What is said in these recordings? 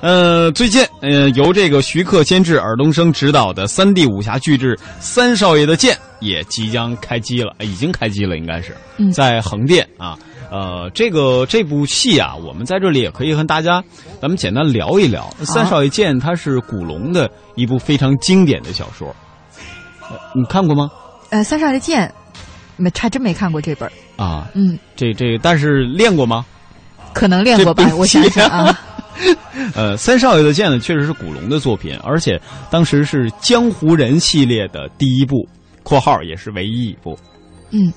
呃，最近呃由这个徐克监制、尔冬升执导的三 D 武侠巨制《三少爷的剑》也即将开机了，已经开机了，应该是在横店啊。呃，这个这部戏啊，我们在这里也可以和大家咱们简单聊一聊《三少爷剑》，它是古龙的一部非常经典的小说，你看过吗？呃，《三少爷剑》没，还真没看过这本啊。嗯，这这，但是练过吗？可能练过吧，我想想啊。呃，《三少爷的剑》呢，确实是古龙的作品，而且当时是江湖人系列的第一部（括号也是唯一一部）。嗯。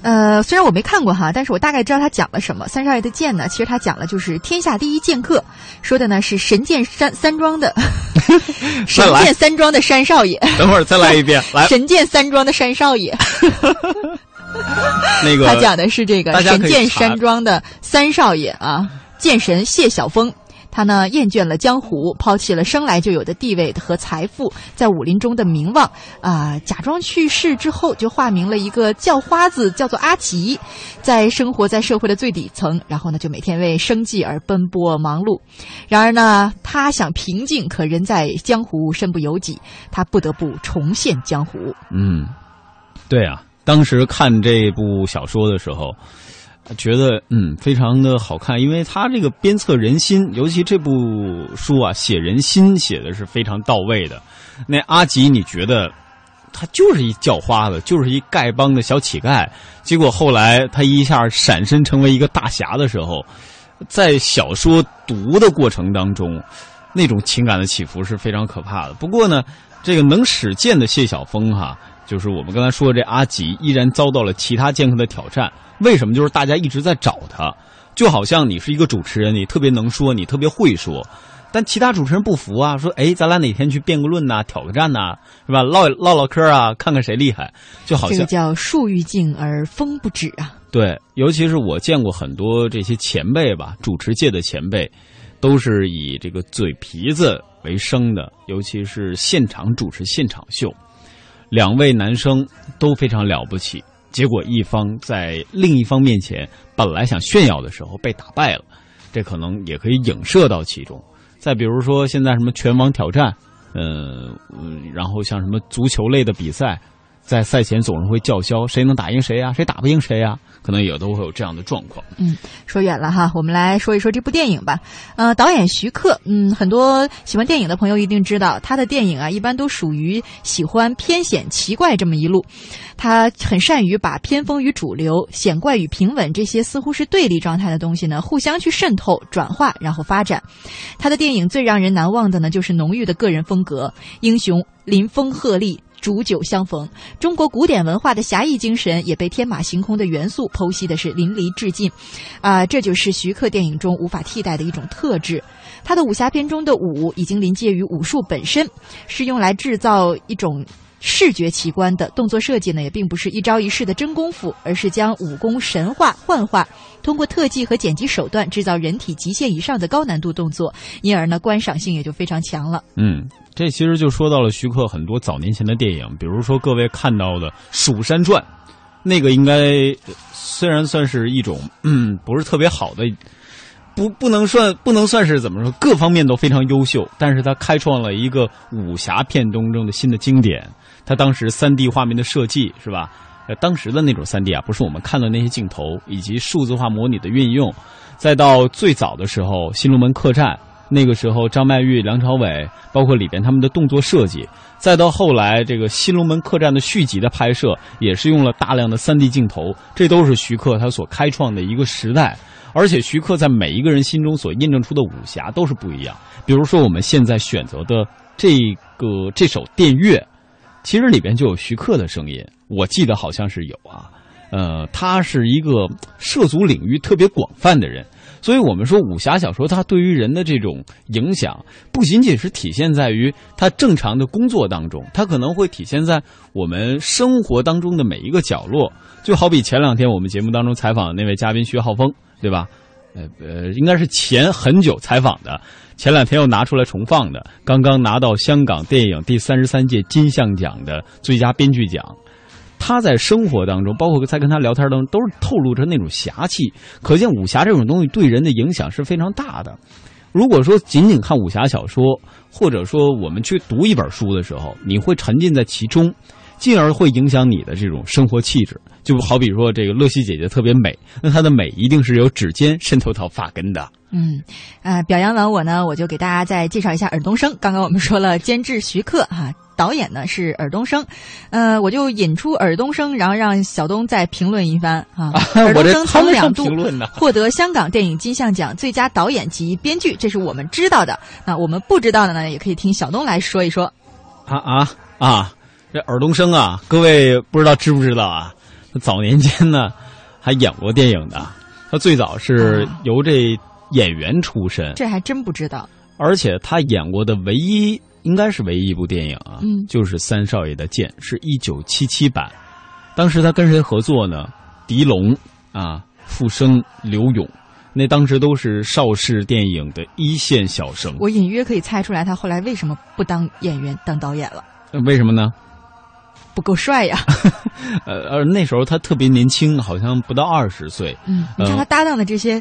呃，虽然我没看过哈，但是我大概知道他讲了什么。三少爷的剑呢，其实他讲了就是天下第一剑客，说的呢是神剑山三庄的 神剑三庄的山少爷。等会儿再来一遍，来 神剑三庄的山少爷。那个他讲的是这个神剑山庄的三少爷啊，剑神谢晓峰。他呢厌倦了江湖，抛弃了生来就有的地位和财富，在武林中的名望啊，假装去世之后，就化名了一个叫花子，叫做阿吉，在生活在社会的最底层，然后呢，就每天为生计而奔波忙碌。然而呢，他想平静，可人在江湖身不由己，他不得不重现江湖。嗯，对啊，当时看这部小说的时候。觉得嗯非常的好看，因为他这个鞭策人心，尤其这部书啊写人心写的是非常到位的。那阿吉，你觉得他就是一叫花子，就是一丐帮的小乞丐，结果后来他一下闪身成为一个大侠的时候，在小说读的过程当中，那种情感的起伏是非常可怕的。不过呢，这个能使剑的谢晓峰哈，就是我们刚才说的这阿吉，依然遭到了其他剑客的挑战。为什么？就是大家一直在找他，就好像你是一个主持人，你特别能说，你特别会说，但其他主持人不服啊，说：“哎，咱俩哪天去辩个论呐，挑个战呐，是吧？唠唠唠嗑啊，看看谁厉害。”就好像这个叫树欲静而风不止啊。对，尤其是我见过很多这些前辈吧，主持界的前辈，都是以这个嘴皮子为生的，尤其是现场主持现场秀，两位男生都非常了不起。结果一方在另一方面前本来想炫耀的时候被打败了，这可能也可以影射到其中。再比如说现在什么拳王挑战，嗯，然后像什么足球类的比赛，在赛前总是会叫嚣谁能打赢谁呀，谁打不赢谁呀。可能也都会有这样的状况。嗯，说远了哈，我们来说一说这部电影吧。呃，导演徐克，嗯，很多喜欢电影的朋友一定知道，他的电影啊，一般都属于喜欢偏显奇怪这么一路。他很善于把偏锋与主流、显怪与平稳这些似乎是对立状态的东西呢，互相去渗透、转化，然后发展。他的电影最让人难忘的呢，就是浓郁的个人风格，英雄临风鹤唳。煮酒相逢，中国古典文化的侠义精神也被天马行空的元素剖析的是淋漓尽，啊，这就是徐克电影中无法替代的一种特质。他的武侠片中的武已经临界于武术本身，是用来制造一种视觉奇观的动作设计呢，也并不是一招一式的真功夫，而是将武功神话幻化，通过特技和剪辑手段制造人体极限以上的高难度动作，因而呢，观赏性也就非常强了。嗯。这其实就说到了徐克很多早年前的电影，比如说各位看到的《蜀山传》，那个应该虽然算是一种嗯不是特别好的，不不能算不能算是怎么说，各方面都非常优秀，但是他开创了一个武侠片当中的新的经典。他当时三 D 画面的设计是吧？呃，当时的那种三 D 啊，不是我们看的那些镜头，以及数字化模拟的运用，再到最早的时候，《新龙门客栈》。那个时候，张曼玉、梁朝伟，包括里边他们的动作设计，再到后来这个《新龙门客栈》的续集的拍摄，也是用了大量的三 D 镜头，这都是徐克他所开创的一个时代。而且徐克在每一个人心中所印证出的武侠都是不一样。比如说我们现在选择的这个这首电乐，其实里边就有徐克的声音，我记得好像是有啊。呃，他是一个涉足领域特别广泛的人。所以我们说，武侠小说它对于人的这种影响，不仅仅是体现在于他正常的工作当中，它可能会体现在我们生活当中的每一个角落。就好比前两天我们节目当中采访的那位嘉宾徐浩峰，对吧？呃呃，应该是前很久采访的，前两天又拿出来重放的，刚刚拿到香港电影第三十三届金像奖的最佳编剧奖。他在生活当中，包括在跟他聊天当中，都是透露着那种侠气。可见武侠这种东西对人的影响是非常大的。如果说仅仅看武侠小说，或者说我们去读一本书的时候，你会沉浸在其中，进而会影响你的这种生活气质。就好比说，这个乐西姐姐特别美，那她的美一定是由指尖渗透到发根的。嗯，呃，表扬完我呢，我就给大家再介绍一下尔冬升。刚刚我们说了监制徐克哈、导演呢是尔冬升，呃，我就引出尔冬升，然后让小东再评论一番啊。尔冬升曾两度获得香港电影金像奖最佳导演及编剧，这是我们知道的。那我们不知道的呢，也可以听小东来说一说。啊啊啊！这尔冬升啊，各位不知道知不知道啊？早年间呢，还演过电影的。他最早是由这。演员出身，这还真不知道。而且他演过的唯一，应该是唯一一部电影啊，嗯，就是《三少爷的剑》，是一九七七版。当时他跟谁合作呢？狄龙啊，傅生、刘勇，那当时都是邵氏电影的一线小生。我隐约可以猜出来，他后来为什么不当演员，当导演了？为什么呢？不够帅呀。呃而，那时候他特别年轻，好像不到二十岁。嗯，你看他搭档的这些。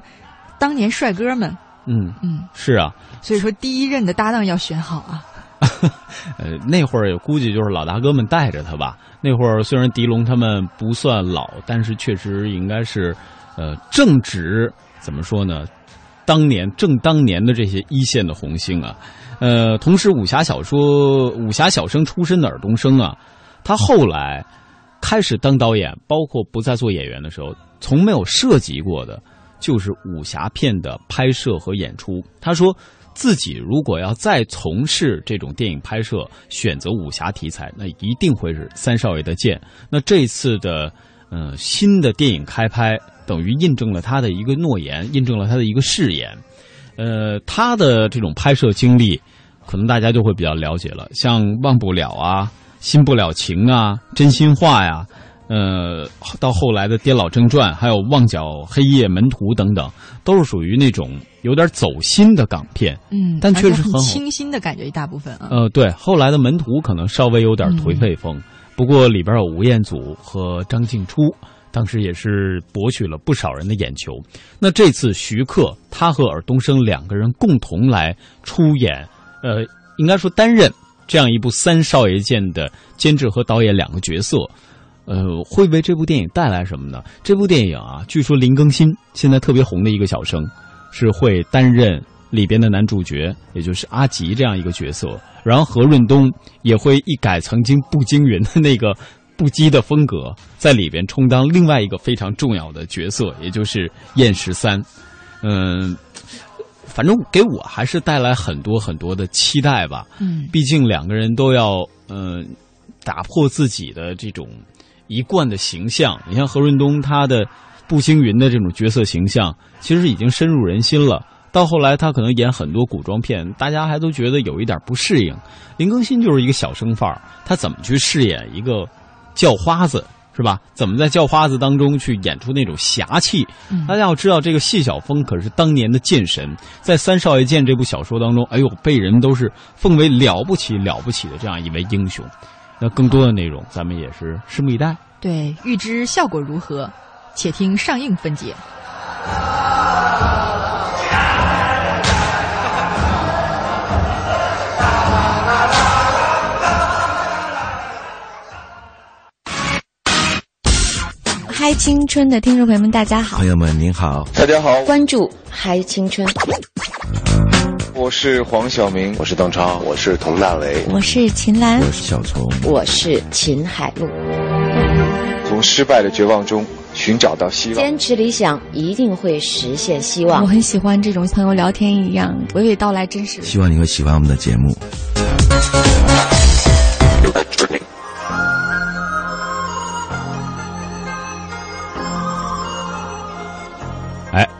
当年帅哥们，嗯嗯，是啊，所以说第一任的搭档要选好啊。呃，那会儿也估计就是老大哥们带着他吧。那会儿虽然狄龙他们不算老，但是确实应该是，呃，正值怎么说呢？当年正当年的这些一线的红星啊。呃，同时武侠小说武侠小生出身的尔冬升啊，他后来开始当导演，包括不再做演员的时候，从没有涉及过的。就是武侠片的拍摄和演出。他说，自己如果要再从事这种电影拍摄，选择武侠题材，那一定会是三少爷的剑。那这次的，嗯，新的电影开拍，等于印证了他的一个诺言，印证了他的一个誓言。呃，他的这种拍摄经历，可能大家就会比较了解了，像《忘不了》啊，《新不了情》啊，《真心话》呀。呃，到后来的《颠老正传》，还有《旺角黑夜门徒》等等，都是属于那种有点走心的港片。嗯，但确实很清新的感觉，一大部分啊。呃，对，后来的《门徒》可能稍微有点颓废风，不过里边有吴彦祖和张静初，当时也是博取了不少人的眼球。那这次徐克他和尔冬升两个人共同来出演，呃，应该说担任这样一部《三少爷剑》的监制和导演两个角色。呃，会为这部电影带来什么呢？这部电影啊，据说林更新现在特别红的一个小生，是会担任里边的男主角，也就是阿吉这样一个角色。然后何润东也会一改曾经步惊云的那个不羁的风格，在里边充当另外一个非常重要的角色，也就是燕十三。嗯，反正给我还是带来很多很多的期待吧。嗯，毕竟两个人都要嗯打破自己的这种。一贯的形象，你像何润东，他的步惊云的这种角色形象，其实已经深入人心了。到后来，他可能演很多古装片，大家还都觉得有一点不适应。林更新就是一个小生范儿，他怎么去饰演一个叫花子，是吧？怎么在叫花子当中去演出那种侠气？大家要知道，这个谢晓峰可是当年的剑神，在《三少爷剑》这部小说当中，哎呦，被人都是奉为了不起了不起的这样一位英雄。那更多的内容，咱们也是拭目以待。对，预知效果如何，且听上映分解。嗨青春的听众朋友们，大家好！朋友们您好，大家好！关注嗨青春。我是黄晓明，我是邓超，我是佟大为，我是秦岚，我是小虫，我是秦海璐。从失败的绝望中寻找到希望，坚持理想一定会实现希望。我很喜欢这种朋友聊天一样娓娓道来真实。希望你会喜欢我们的节目。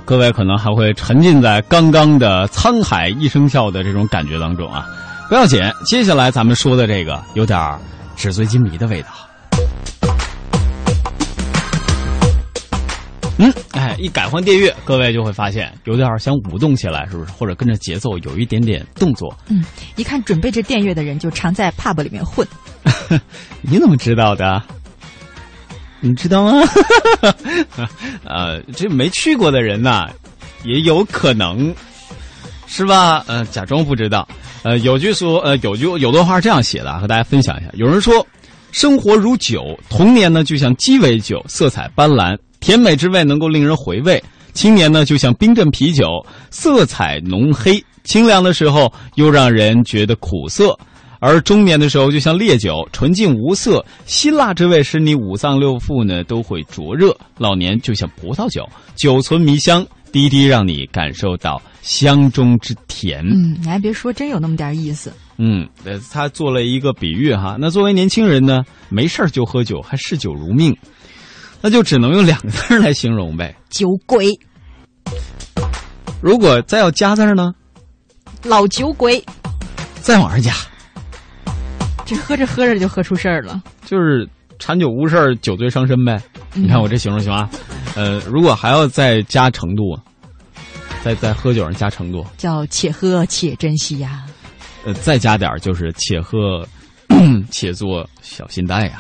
各位可能还会沉浸在刚刚的沧海一声笑的这种感觉当中啊，不要紧，接下来咱们说的这个有点纸醉金迷的味道。嗯，哎，一改换电乐，各位就会发现有点想舞动起来，是不是？或者跟着节奏有一点点动作。嗯，一看准备这电乐的人就常在 pub 里面混。你怎么知道的？你知道吗？呃，这没去过的人呐，也有可能是吧？呃，假装不知道。呃，有句说，呃，有句有段话这样写的，和大家分享一下。有人说，生活如酒，童年呢就像鸡尾酒，色彩斑斓，甜美之味能够令人回味；青年呢就像冰镇啤酒，色彩浓黑，清凉的时候又让人觉得苦涩。而中年的时候，就像烈酒，纯净无色，辛辣之味使你五脏六腑呢都会灼热；老年就像葡萄酒，酒存迷香，滴滴让你感受到香中之甜。嗯，你还别说，真有那么点意思。嗯，呃，他做了一个比喻哈。那作为年轻人呢，没事儿就喝酒，还嗜酒如命，那就只能用两个字来形容呗，酒鬼，如果再要加字呢，老酒鬼，再往上加，这喝着喝着就喝出事儿了。就是馋酒误事儿，酒醉伤身呗。你看我这形容行吗？呃，如果还要再加程度，再在喝酒上加程度，叫且喝且珍惜呀。呃，再加点儿就是且喝 且做小心带呀。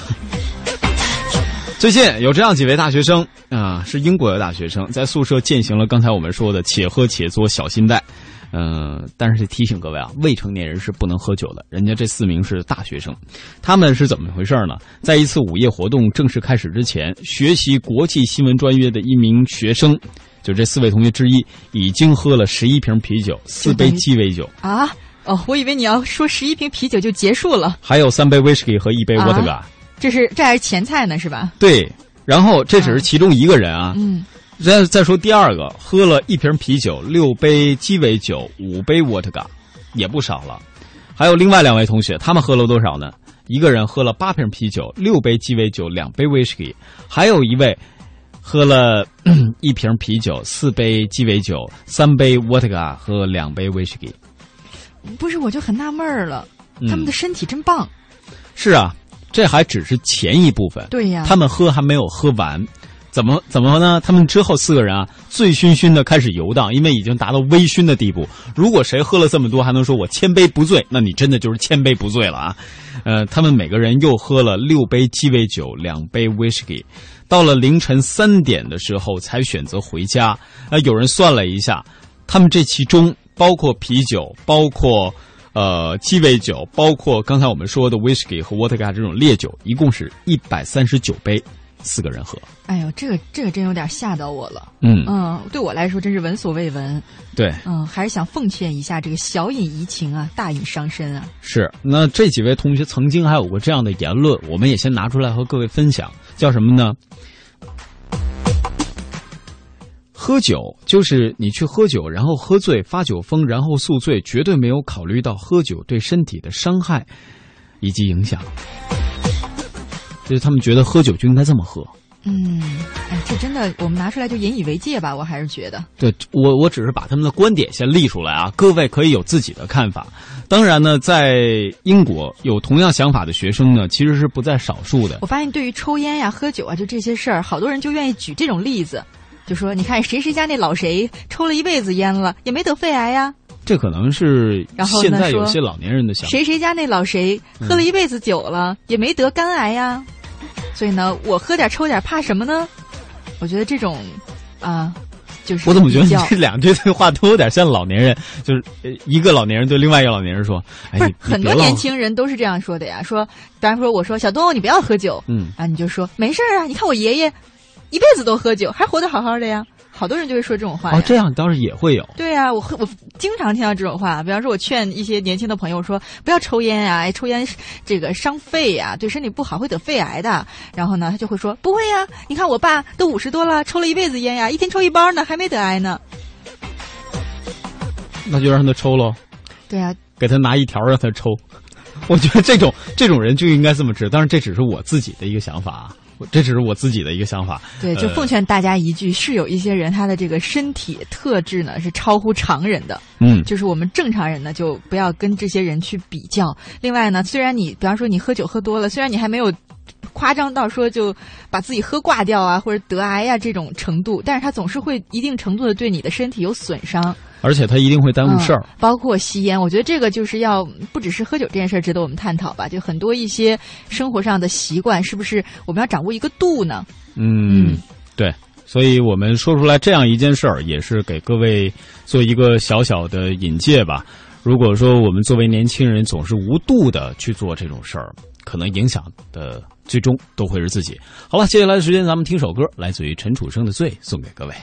最近有这样几位大学生啊，是英国的大学生，在宿舍践行了刚才我们说的“且喝且做小心带”。嗯、但是提醒各位啊，未成年人是不能喝酒的。人家这四名是大学生，他们是怎么回事呢？在一次午夜活动正式开始之前，学习国际新闻专业的一名学生，就这四位同学之一，已经喝了十一瓶啤酒，四杯鸡尾酒，啊，哦，我以为你要说十一瓶啤酒就结束了，还有三杯威士忌和一杯啊 vodka。这是这还是前菜呢，是吧？对，然后这只是其中一个人啊。嗯，再再说第二个，喝了一瓶啤酒，六杯鸡尾酒，五杯伏特加也不少了。还有另外两位同学，他们喝了多少呢？一个人喝了八瓶啤酒，六杯鸡尾酒，两杯威士忌；还有一位喝了嗯 一瓶啤酒，四杯鸡尾酒，三杯伏特加和两杯威士忌。不是，我就很纳闷儿了，嗯他们的身体真棒。是啊，这还只是前一部分。对呀，他们喝还没有喝完，怎么怎么呢？他们之后四个人啊，醉醺醺的开始游荡，因为已经达到微醺的地步。如果谁喝了这么多，还能说我千杯不醉，那你真的就是千杯不醉了啊！呃，他们每个人又喝了六杯鸡尾酒，两杯威士忌，到了凌晨三点的时候才选择回家。呃，有人算了一下，他们这其中包括啤酒，包括。呃，鸡尾酒包括刚才我们说的威士忌和沃特嘎这种烈酒，一共是一百三十九杯，四个人喝。哎呦，这个这个真有点吓到我了。嗯，嗯，对我来说真是闻所未闻。对，嗯，还是想奉劝一下，这个小饮怡情啊，大饮伤身啊。是。那这几位同学曾经还有过这样的言论，我们也先拿出来和各位分享，叫什么呢？喝酒就是你去喝酒，然后喝醉发酒疯，然后宿醉，绝对没有考虑到喝酒对身体的伤害以及影响。就是他们觉得喝酒就应该这么喝。嗯，哎，这真的，我们拿出来就引以为戒吧。我还是觉得，对我，我只是把他们的观点先立出来啊，各位可以有自己的看法。当然呢，在英国有同样想法的学生呢，其实是不在少数的。我发现对于抽烟呀、喝酒啊，就这些事儿，好多人就愿意举这种例子，就说你看谁谁家那老谁抽了一辈子烟了，也没得肺癌呀；这可能是然后现在有些老年人的想法。谁谁家那老谁喝了一辈子酒了，也没得肝癌呀。所以呢，我喝点抽点，怕什么呢？我觉得这种啊，就是我怎么觉得你这两句对话都有点像老年人？就是呃一个老年人对另外一个老年人说：“哎，很多年轻人都是这样说的呀。说，比方说我说小东，你不要喝酒，嗯啊，你就说没事儿啊，你看我爷爷一辈子都喝酒，还活得好好的呀。好多人就会说这种话呀。哦，这样倒是也会有。对啊，我喝我经常听到这种话。比方说，我劝一些年轻的朋友说，不要抽烟呀、哎，抽烟这个伤肺呀、对身体不好，会得肺癌的。然后呢，他就会说，不会呀，你看我爸都五十多了，抽了一辈子烟呀，一天抽一包呢，还没得癌呢。那就让他抽喽，对啊，给他拿一条让他抽。我觉得这种这种人就应该这么治，当然这只是我自己的一个想法啊，我这只是我自己的一个想法。对，就呃奉劝大家一句：是有一些人他的这个身体特质呢是超乎常人的，嗯，就是我们正常人呢就不要跟这些人去比较。另外呢，虽然你比方说你喝酒喝多了，虽然你还没有夸张到说就把自己喝挂掉啊或者得癌呀、这种程度，但是它总是会一定程度的对你的身体有损伤。而且他一定会耽误事儿。嗯，包括吸烟，我觉得这个就是要不只是喝酒这件事儿值得我们探讨吧，就很多一些生活上的习惯，是不是我们要掌握一个度呢？嗯嗯，对，所以我们说出来这样一件事儿，也是给各位做一个小小的引介吧。如果说我们作为年轻人总是无度的去做这种事儿，可能影响的最终都会是自己。好了，接下来的时间咱们听首歌，来自于陈楚生的《醉》，送给各位。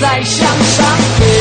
再向上。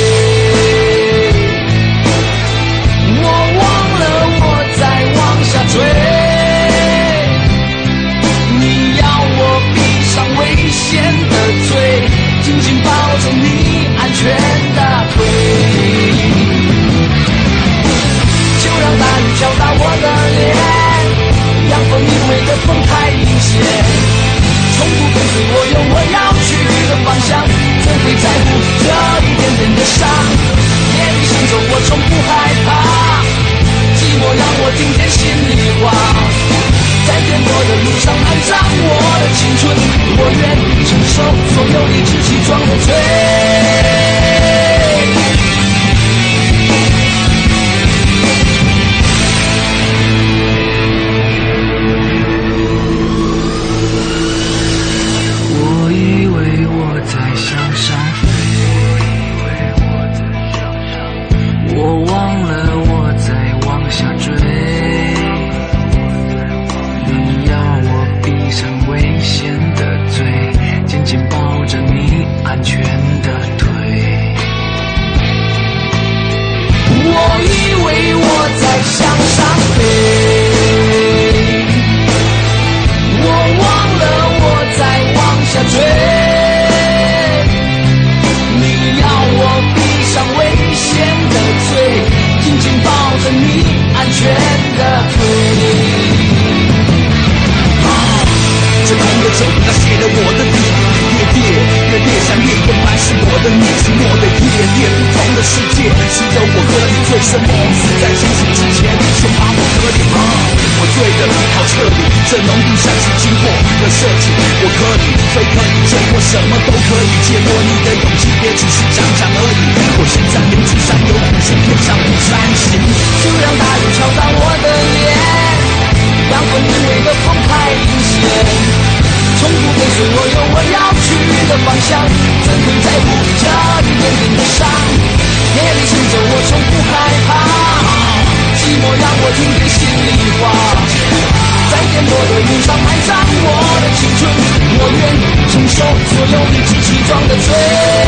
我愿意承受所有理直气壮的罪。我的你，寂寞的夜夜不同的世界，只有我和你醉生梦死，在清醒之前，说怕我可以吗，我醉的好彻底，这浓度像是经过的设计，我可以非可以就我什么都可以，借过你的勇气，别只是讲讲而已，我现在明知山有虎，却偏向不山行，就让大雨敲打我的脸。阳光明媚的风太阴险，从不跟随我有我要去的方向，怎会在乎这一点点的伤？夜里行走我从不害怕，寂寞让我听见心里话，在颠簸的路上埋葬我的青春，我愿承受所有理直气壮的罪。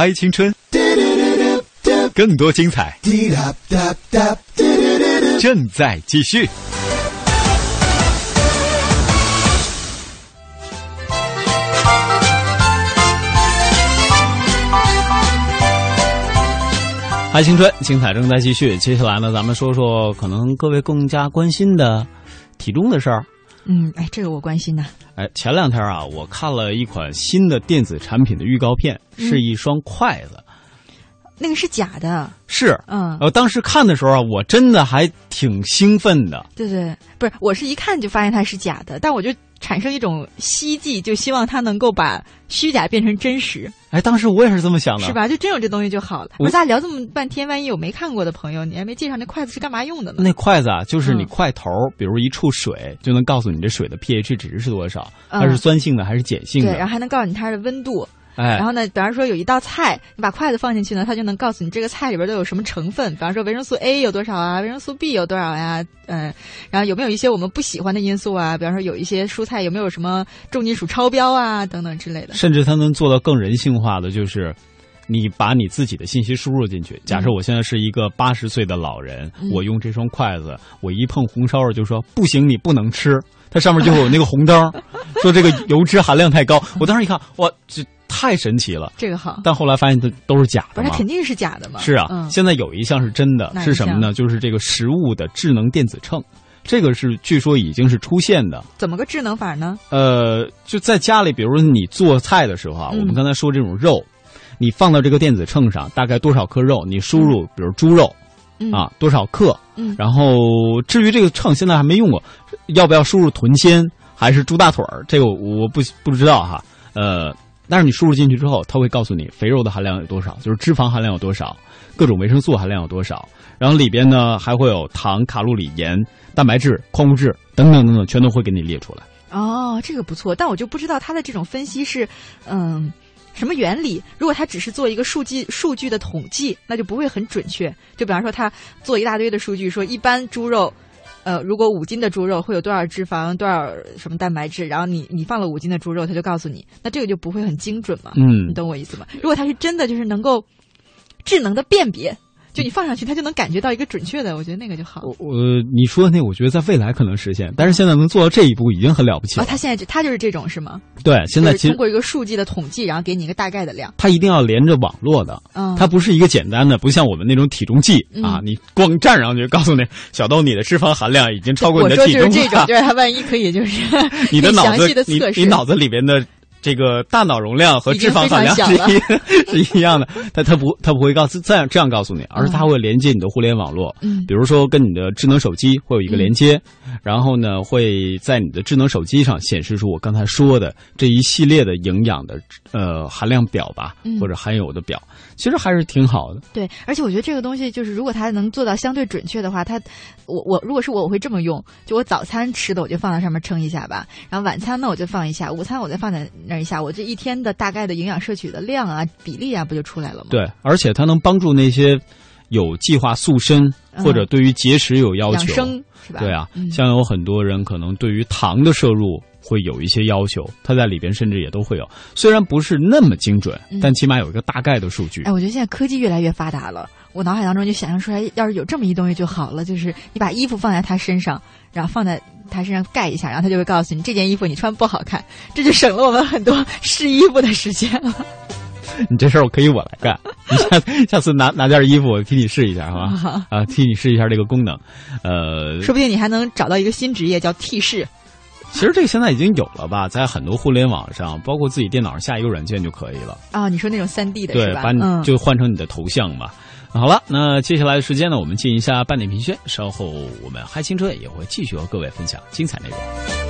嗨，青春，更多精彩正在继续。嗨，青春，精彩正在继续。接下来呢，咱们说说可能各位更加关心的体重的事儿。嗯，哎，这个我关心呐。哎，前两天啊，我看了一款新的电子产品的预告片，是一双筷子。那个是假的，是，嗯，呃，当时看的时候啊，我真的还挺兴奋的。对对，不是，我是一看就发现它是假的，但我就产生一种希冀，就希望它能够把虚假变成真实，哎，当时我也是这么想的，是？吧？就真有这东西就好了。我我咱俩聊这么半天，万一有没看过的朋友，你还没介绍那筷子是干嘛用的呢？那筷子啊，就是你嗯筷头，比如一处水，就能告诉你这水的 pH 值是多少，嗯它是酸性的还是碱性的对，的。然后还能告诉你它的温度。哎然，后呢，比方说有一道菜，你把筷子放进去呢，它就能告诉你这个菜里边都有什么成分。比方说维生素 A 有多少啊，维生素 B 有多少呀？嗯，然后有没有一些我们不喜欢的因素啊？比方说有一些蔬菜有没有什么重金属超标啊，等等之类的。甚至它能做到更人性化的，就是你把你自己的信息输入进去。假设我现在是一个八十岁的老人，嗯我用这双筷子，我一碰红烧肉就说不行，你不能吃。它上面就会有那个红灯，说这个油脂含量太高。我当时一看，哇，这太神奇了。这个好，但后来发现它都是假不是它的嘛。肯定是假的嘛？是啊，嗯，现在有一项是真的，是什么呢？就是这个食物的智能电子秤，这个是据说已经是出现的。怎么个智能法呢？呃，就在家里，比如说你做菜的时候啊，嗯我们刚才说这种肉，你放到这个电子秤上，大概多少克肉，你输入，比如猪肉嗯啊多少克，嗯然后至于这个秤现在还没用过，要不要输入臀纤还是猪大腿儿，这个我我不不知道哈。呃，但是你输入进去之后，它会告诉你肥肉的含量有多少，就是脂肪含量有多少，各种维生素含量有多少，然后里边呢还会有糖、卡路里、盐、蛋白质、矿物质等等等等，全都会给你列出来。哦，这个不错，但我就不知道它的这种分析是，嗯，什么原理？如果它只是做一个数据数据的统计，那就不会很准确。就比方说，他做一大堆的数据，说一般猪肉。呃，如果五斤的猪肉会有多少脂肪，多少什么蛋白质，然后你你放了五斤的猪肉，他就告诉你，那这个就不会很精准嘛？嗯你懂我意思吗？如果它是真的，就是能够智能的辨别，就你放上去，它就能感觉到一个准确的，我觉得那个就好。我我你说的那，我觉得在未来可能实现，但是现在能做到这一步已经很了不起哦，了。它现在就它就是这种是吗？对，现在通过一个数据的统计，然后给你一个大概的量。它一定要连着网络的，嗯，它不是一个简单的，不像我们那种体重计嗯啊，你光站上去告诉你小豆你的脂肪含量已经超过你的体重就是这种，就是它万一可以就是 你的脑子详细的你测试，你脑子里边的。这个大脑容量和脂肪含量是一 是一样的，但它不它不会告诉这样这样告诉你，而是它会连接你的互联网络，嗯。比如说跟你的智能手机会有一个连接，然后呢会在你的智能手机上显示出我刚才说的这一系列的营养的呃含量表吧，嗯。或者含有的表，其实还是挺好的。对，而且我觉得这个东西就是，如果它能做到相对准确的话，它我我如果是我，我会这么用，就我早餐吃的我就放在上面称一下吧，然后晚餐呢我就放一下，午餐我再放在那一下，我这一天的大概的营养摄取的量啊比例啊不就出来了吗？对，而且它能帮助那些有计划塑身嗯或者对于节食有要求，养生是吧？对啊，嗯像有很多人可能对于糖的摄入会有一些要求，它在里边甚至也都会有，虽然不是那么精准，嗯但起码有一个大概的数据。哎，我觉得现在科技越来越发达了，我脑海当中就想象出来，要是有这么一东西就好了，就是你把衣服放在他身上，然后放在他身上盖一下，然后他就会告诉你这件衣服你穿不好看，这就省了我们很多试衣服的时间了。你这事儿我可以我来干，你下下次拿拿件衣服我替你试一下，好吧？啊，替你试一下这个功能。呃，说不定你还能找到一个新职业叫替试。其实这个现在已经有了吧，在很多互联网上，包括自己电脑上下一个软件就可以了。啊、你说那种三 D 的？对把你嗯，就换成你的头像嘛。好了，那接下来的时间呢，我们进一下半点评宣，稍后我们嗨青春也会继续和各位分享精彩内容。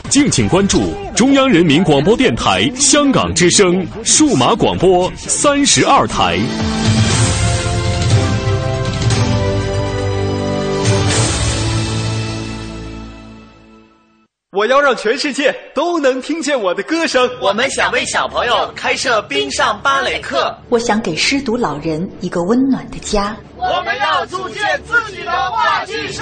敬请关注中央人民广播电台香港之声数码广播三十二台。我要让全世界都能听见我的歌声。我们想为小朋友开设冰上芭蕾课。我想给失独老人一个温暖的家。我们要组建自己的话剧社。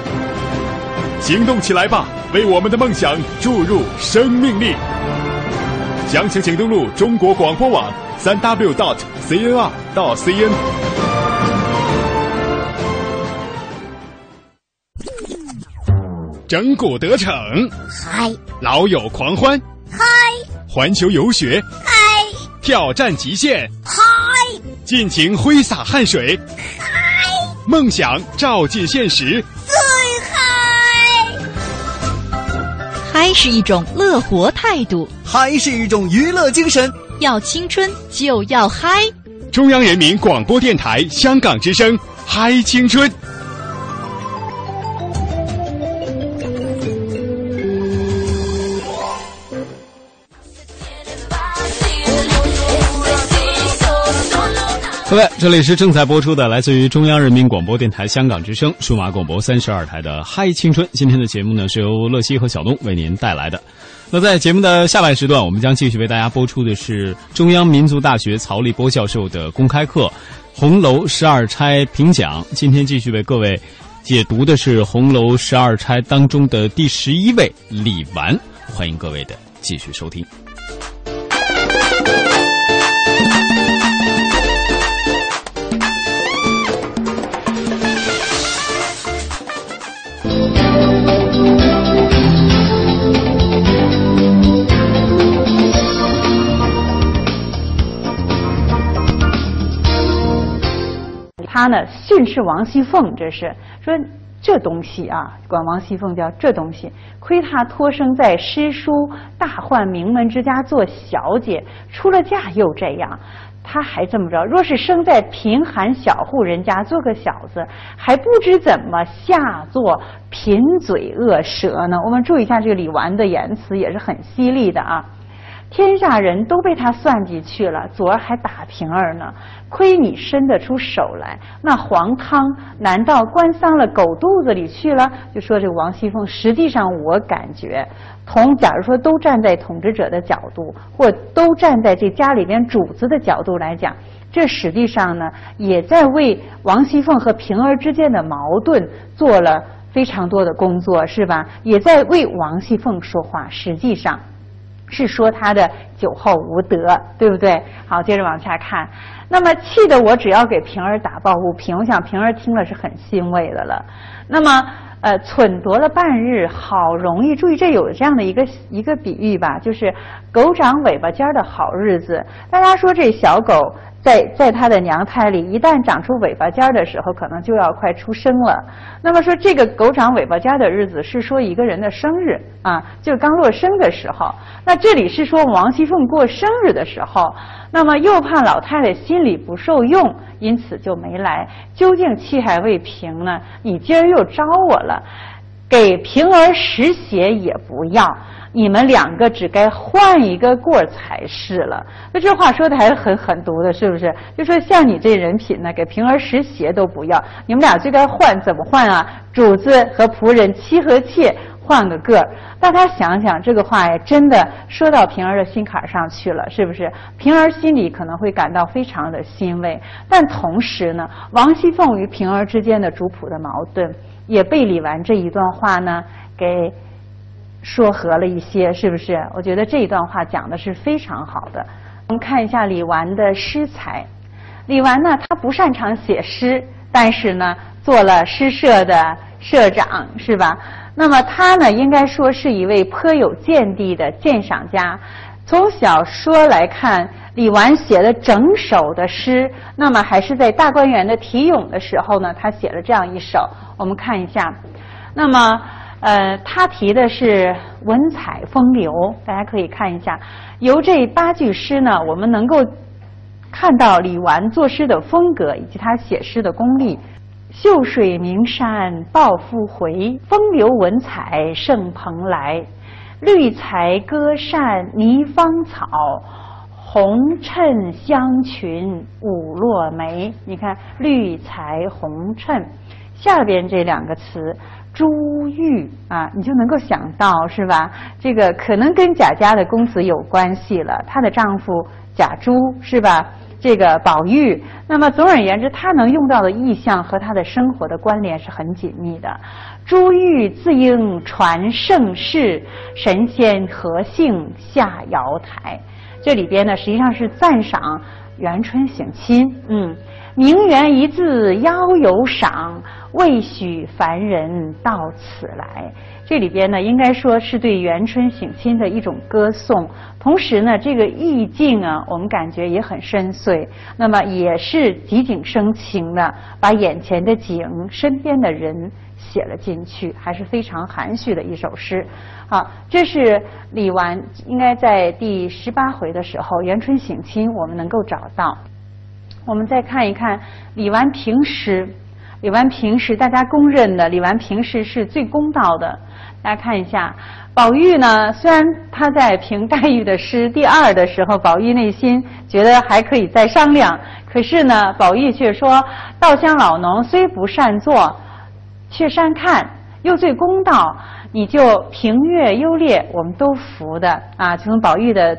行动起来吧，为我们的梦想注入生命力！详情请登录中国广播网三 w dot cnr 到 cn。整蛊得逞，嗨；老友狂欢，嗨；环球游学，嗨；挑战极限，嗨；尽情挥洒汗水，嗨；梦想照进现实，嗨是一种乐活态度，嗨是一种娱乐精神。要青春就要嗨！中央人民广播电台香港之声，嗨青春。各位，这里是正在播出的，来自于中央人民广播电台香港之声数码广播三十二台的《嗨青春》。今天的节目呢，是由乐西和小东为您带来的。那在节目的下半时段，我们将继续为大家播出的是中央民族大学曹立波教授的公开课《红楼十二钗评讲》。今天继续为各位解读的是《红楼十二钗》当中的第十一位李纨。欢迎各位的继续收听。他呢训斥王熙凤，这是说这东西啊，管王熙凤叫这东西，亏她托生在诗书大宦名门之家做小姐，出了嫁又这样，她还这么着。若是生在贫寒小户人家做个小子，还不知怎么下作贫嘴恶舌呢？我们注意一下这个李纨的言辞也是很犀利的啊。天下人都被他算计去了，昨儿还打平儿呢，亏你伸得出手来。那黄汤难道灌丧了狗肚子里去了？就说这个王熙凤，实际上我感觉，从假如说都站在统治者的角度，或都站在这家里边主子的角度来讲，这实际上呢，也在为王熙凤和平儿之间的矛盾做了非常多的工作，是吧？也在为王熙凤说话，实际上。是说他的酒后无德，对不对？好，接着往下看。那么气得我只要给平儿打抱不平，我想平儿听了是很欣慰的了。那么呃，忖度了半日，好容易注意这有这样的一个一个比喻吧，就是狗长尾巴尖儿的好日子。大家说这小狗。在在它的娘胎里，一旦长出尾巴尖儿的时候，可能就要快出生了。那么说，这个狗长尾巴尖的日子是说一个人的生日啊，就刚落生的时候。那这里是说王熙凤过生日的时候，那么又怕老太太心里不受用，因此就没来。究竟气还未平呢？你今儿又招我了，给平儿使血也不要。你们两个只该换一个过才是了。那这话说的还是很狠毒的，是不是？就说像你这人品呢，给平儿拾鞋都不要，你们俩就该换，怎么换啊？主子和仆人，妻和妾换个个儿。大家想想，这个话呀，真的说到平儿的心坎上去了，是不是？平儿心里可能会感到非常的欣慰，但同时呢，王熙凤与平儿之间的主仆的矛盾，也被李纨这一段话呢给说和了一些，是不是？我觉得这一段话讲的是非常好的。我们看一下李纨的诗才。李纨呢，他不擅长写诗，但是呢，做了诗社的社长，是吧？那么他呢，应该说是一位颇有见地的鉴赏家。从小说来看，李纨写了整首的诗，那么还是在大观园的题咏的时候呢，他写了这样一首。我们看一下，那么呃，他提的是文采风流，大家可以看一下。由这八句诗呢，我们能够。看到李纨作诗的风格以及他写诗的功力，秀水名山抱负回，风流文采胜蓬莱，绿才歌扇霓芳草，红衬香裙舞落梅。你看绿才红衬，下边这两个词珠玉啊，你就能够想到是吧？这个可能跟贾家的公子有关系了，她的丈夫贾珠是吧？这个宝玉，那么总而言之，他能用到的意象和他的生活的关联是很紧密的。珠玉自应传盛世，神仙何幸下瑶台？这里边呢，实际上是赞赏元春省亲。嗯，名园一字邀游赏，未许凡人到此来。这里边呢，应该说是对元春省亲的一种歌颂。同时呢，这个意境啊，我们感觉也很深邃。那么也是极景生情的，把眼前的景、身边的人写了进去，还是非常含蓄的一首诗。好，这是李纨应该在第十八回的时候，元春省亲，我们能够找到。我们再看一看李纨评诗。李纨评诗，大家公认的李纨评诗是最公道的。大家看一下。宝玉呢？虽然他在评黛玉的诗第二的时候，宝玉内心觉得还可以再商量。可是呢，宝玉却说：“稻香老农虽不善作，却善看，又最公道。你就评阅优劣，我们都服的啊。”从宝玉的。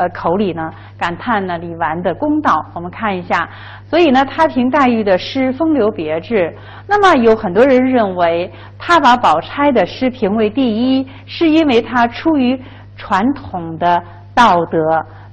呃，口里呢感叹呢李纨的公道。我们看一下，所以呢，他评黛玉的诗风流别致。那么有很多人认为，他把宝钗的诗评为第一，是因为他出于传统的道德。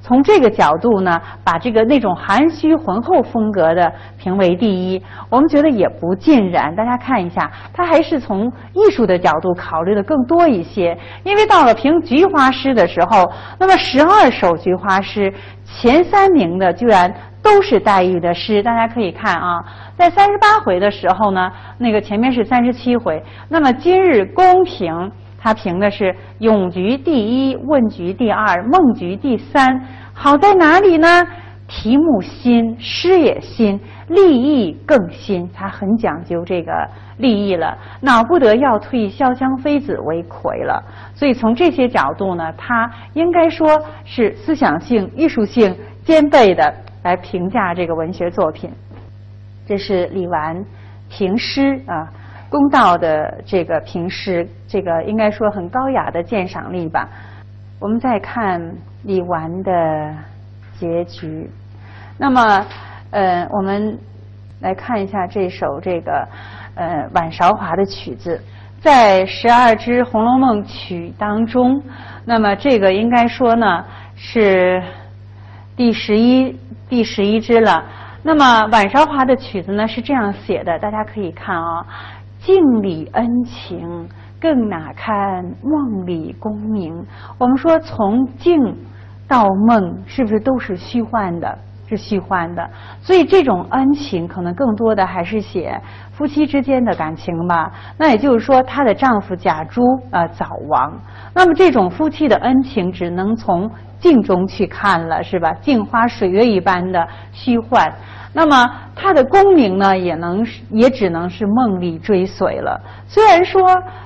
从这个角度呢，把这个那种含蓄浑厚风格的评为第一，我们觉得也不尽然。大家看一下，他还是从艺术的角度考虑的更多一些。因为到了评菊花诗的时候，那么十二首菊花诗前三名的居然都是黛玉的诗。大家可以看啊，在三十八回的时候呢，那个前面是三十七回，那么今日公平。他评的是咏菊第一，问菊第二，梦菊第三。好在哪里呢？题目新，诗也新，立意更新。他很讲究这个立意了，恼不得要退潇湘妃子为魁了。所以从这些角度呢，他应该说是思想性、艺术性兼备的来评价这个文学作品。这是李纨评诗啊。公道的这个评诗，这个应该说很高雅的鉴赏力吧。我们再看李纨的结局。那么，呃，我们来看一下这首这个呃晚韶华的曲子，在十二支《红楼梦》曲当中，那么这个应该说呢是第十一第十一支了。那么晚韶华的曲子呢是这样写的，大家可以看啊。镜里恩情，更哪堪梦里功名？我们说从镜到梦，是不是都是虚幻的？是虚幻的。所以这种恩情，可能更多的还是写夫妻之间的感情吧。那也就是说，她的丈夫贾珠呃早亡，那么这种夫妻的恩情，只能从镜中去看了，是吧？镜花水月一般的虚幻。那么他的功名呢，也能也只能是梦里追随了。虽然说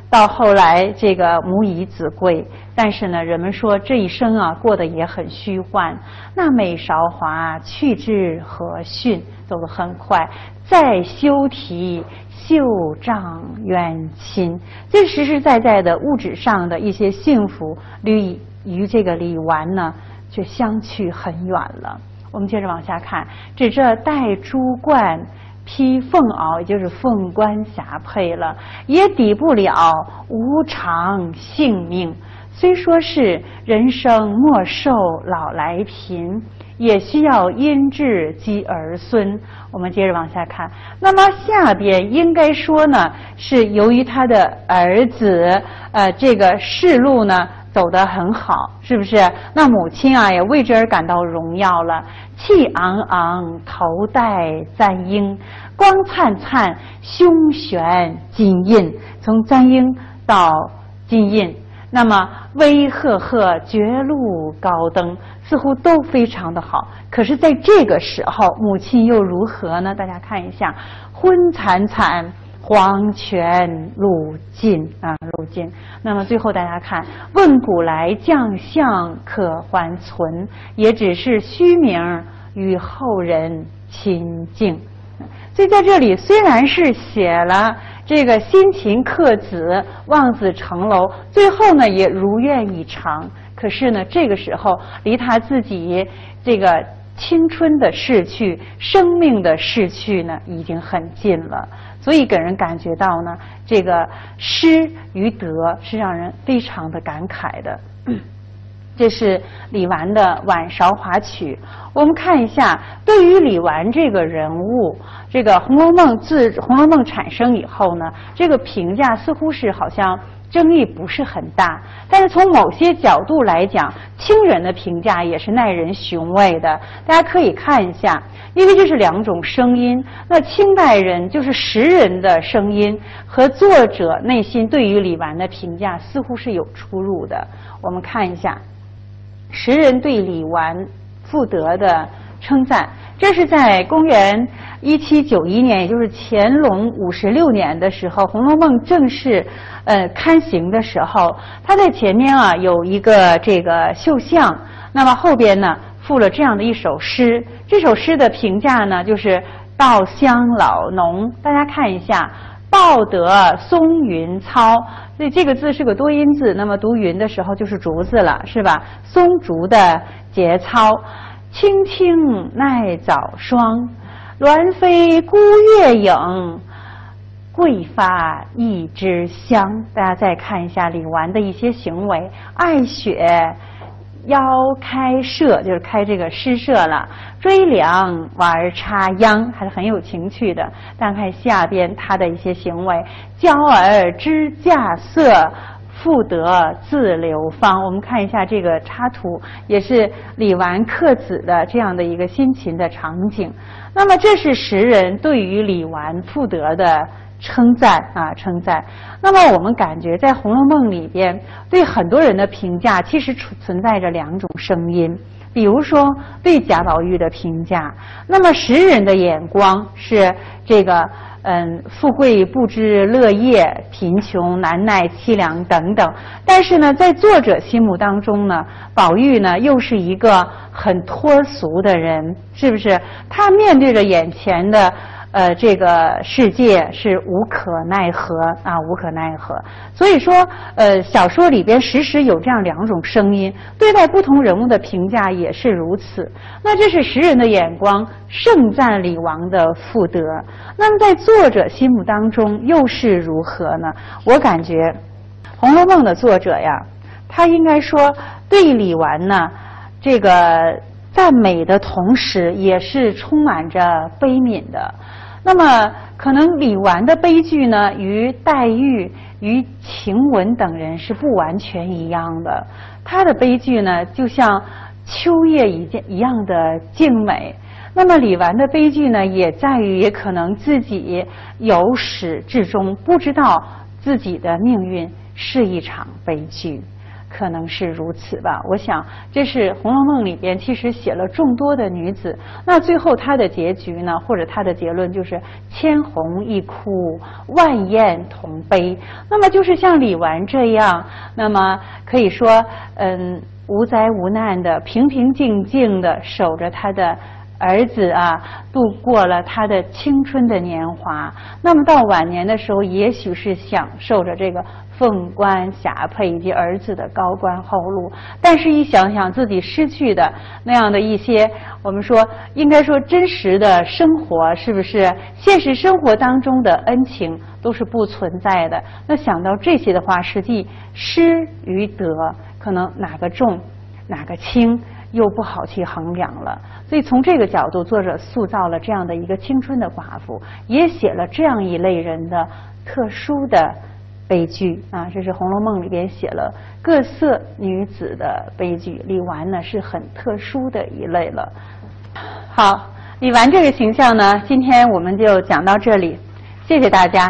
到后来这个母以子贵，但是呢，人们说这一生啊过得也很虚幻。那美韶华去之何迅，走得很快。再休啼袖仗远亲，这实实在在的物质上的一些幸福，与与这个李纨呢，却相去很远了。我们接着往下看，指这戴珠冠。披凤袄，也就是凤冠霞帔了，也抵不了无常性命。虽说是人生莫寿老来贫，也需要因智积儿孙。我们接着往下看，那么下边应该说呢，是由于他的儿子，呃，这个世路呢。走得很好，是不是？那母亲啊也为之而感到荣耀了，气昂昂，头戴簪缨，光灿灿，胸悬金印。从簪缨到金印，那么威赫赫，绝路高登，似乎都非常的好。可是，在这个时候，母亲又如何呢？大家看一下，昏惨惨。黄泉路尽啊，路尽。那么最后大家看，问古来将相可还存？也只是虚名，与后人亲近。所以在这里虽然是写了这个辛勤克子、望子成楼，最后呢也如愿以偿。可是呢，这个时候离他自己这个青春的逝去、生命的逝去呢，已经很近了。所以给人感觉到呢，这个失与得是让人非常的感慨的。这是李纨的《晚韶华曲》。我们看一下，对于李纨这个人物，这个《红楼梦》自《红楼梦》产生以后呢，这个评价似乎是好像。争议不是很大，但是从某些角度来讲，清人的评价也是耐人寻味的。大家可以看一下，因为这是两种声音。那清代人就是时人的声音和作者内心对于李纨的评价似乎是有出入的。我们看一下，时人对李纨傅德的称赞，这是在公元一七九一年，也就是乾隆五十六年的时候，《红楼梦》正式。呃，刊行的时候，他在前面啊有一个这个绣像，那么后边呢附了这样的一首诗。这首诗的评价呢就是“稻香老浓”，大家看一下，“抱得松云操”，所以这个字是个多音字，那么读“云”的时候就是竹子了，是吧？松竹的节操，青青奈早霜，鸾飞孤月影。桂发一枝香，大家再看一下李纨的一些行为，爱雪邀开社，就是开这个诗社了。追凉玩插秧，还是很有情趣的。但看下边他的一些行为，娇儿知嫁色，妇德自流芳。我们看一下这个插图，也是李纨刻子的这样的一个辛勤的场景。那么这是时人对于李纨赋得的。称赞啊，称赞。那么我们感觉在《红楼梦》里边，对很多人的评价其实存存在着两种声音。比如说对贾宝玉的评价，那么时人的眼光是这个嗯，富贵不知乐业，贫穷难耐凄凉等等。但是呢，在作者心目当中呢，宝玉呢又是一个很脱俗的人，是不是？他面对着眼前的。呃，这个世界是无可奈何啊，无可奈何。所以说，呃，小说里边时时有这样两种声音，对待不同人物的评价也是如此。那这是时人的眼光，盛赞李王的妇德。那么在作者心目当中又是如何呢？我感觉，《红楼梦》的作者呀，他应该说对李纨呢，这个赞美的同时，也是充满着悲悯的。那么，可能李纨的悲剧呢，与黛玉、与晴雯等人是不完全一样的。她的悲剧呢，就像秋叶一一样的静美。那么李纨的悲剧呢，也在于也可能自己由始至终不知道自己的命运是一场悲剧。可能是如此吧，我想这是《红楼梦》里边其实写了众多的女子，那最后她的结局呢，或者她的结论就是千红一哭，万艳同悲。那么就是像李纨这样，那么可以说，嗯，无灾无难的，平平静静的守着她的儿子啊度过了他的青春的年华，那么到晚年的时候，也许是享受着这个凤冠霞帔以及儿子的高官厚禄，但是一想想自己失去的那样的一些，我们说应该说真实的生活，是不是现实生活当中的恩情都是不存在的？那想到这些的话，实际失与得，可能哪个重，哪个轻？又不好去衡量了，所以从这个角度，作者塑造了这样的一个青春的寡妇，也写了这样一类人的特殊的悲剧啊。这是《红楼梦》里边写了各色女子的悲剧，李纨呢是很特殊的一类了。好，李纨这个形象呢，今天我们就讲到这里，谢谢大家。